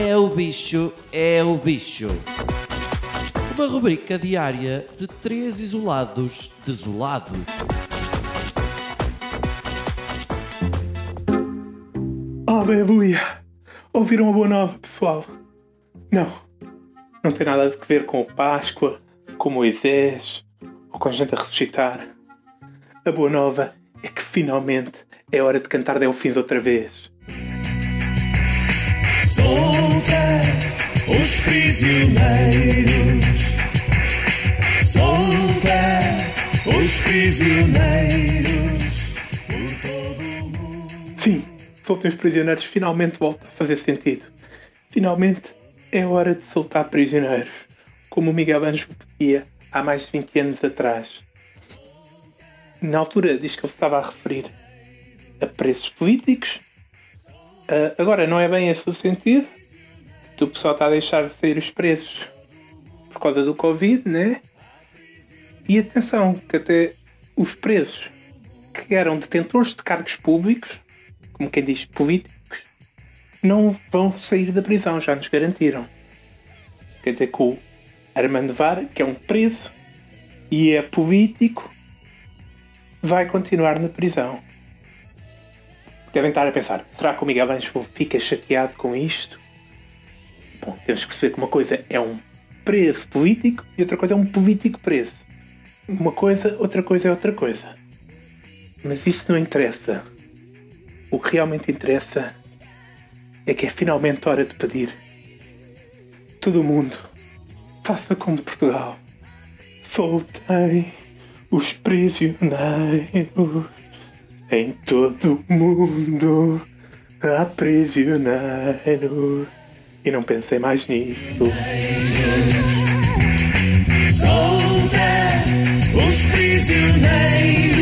É o bicho, é o bicho. Uma rubrica diária de três isolados desolados. Aleluia! Ouviram a boa nova, pessoal? Não. Não tem nada a ver com Páscoa, com Moisés ou com gente a ressuscitar. A boa nova é que finalmente é hora de cantar Delfins outra vez. Os prisioneiros. Solta os prisioneiros. Por todo o mundo. Sim, soltem os prisioneiros finalmente volta a fazer sentido. Finalmente é hora de soltar prisioneiros, como o Miguel Anjo pedia há mais de 20 anos atrás. Na altura diz que ele estava a referir a preços políticos. Ah, agora não é bem esse o sentido. O pessoal está a deixar de sair os preços por causa do Covid, né? E atenção, que até os presos que eram detentores de cargos públicos, como quem diz políticos, não vão sair da prisão, já nos garantiram. Quer dizer que o Armando Vara, que é um preso e é político, vai continuar na prisão. Devem estar a pensar, será que o Miguel Anjo fica chateado com isto? Bom, temos que perceber que uma coisa é um preso político e outra coisa é um político preso. Uma coisa, outra coisa é outra coisa. Mas isso não interessa. O que realmente interessa é que é finalmente hora de pedir. Todo mundo, faça como Portugal. Soltem os prisioneiros. Em todo o mundo há prisioneiros. E não pensei mais nisso. Solta os prisioneiros.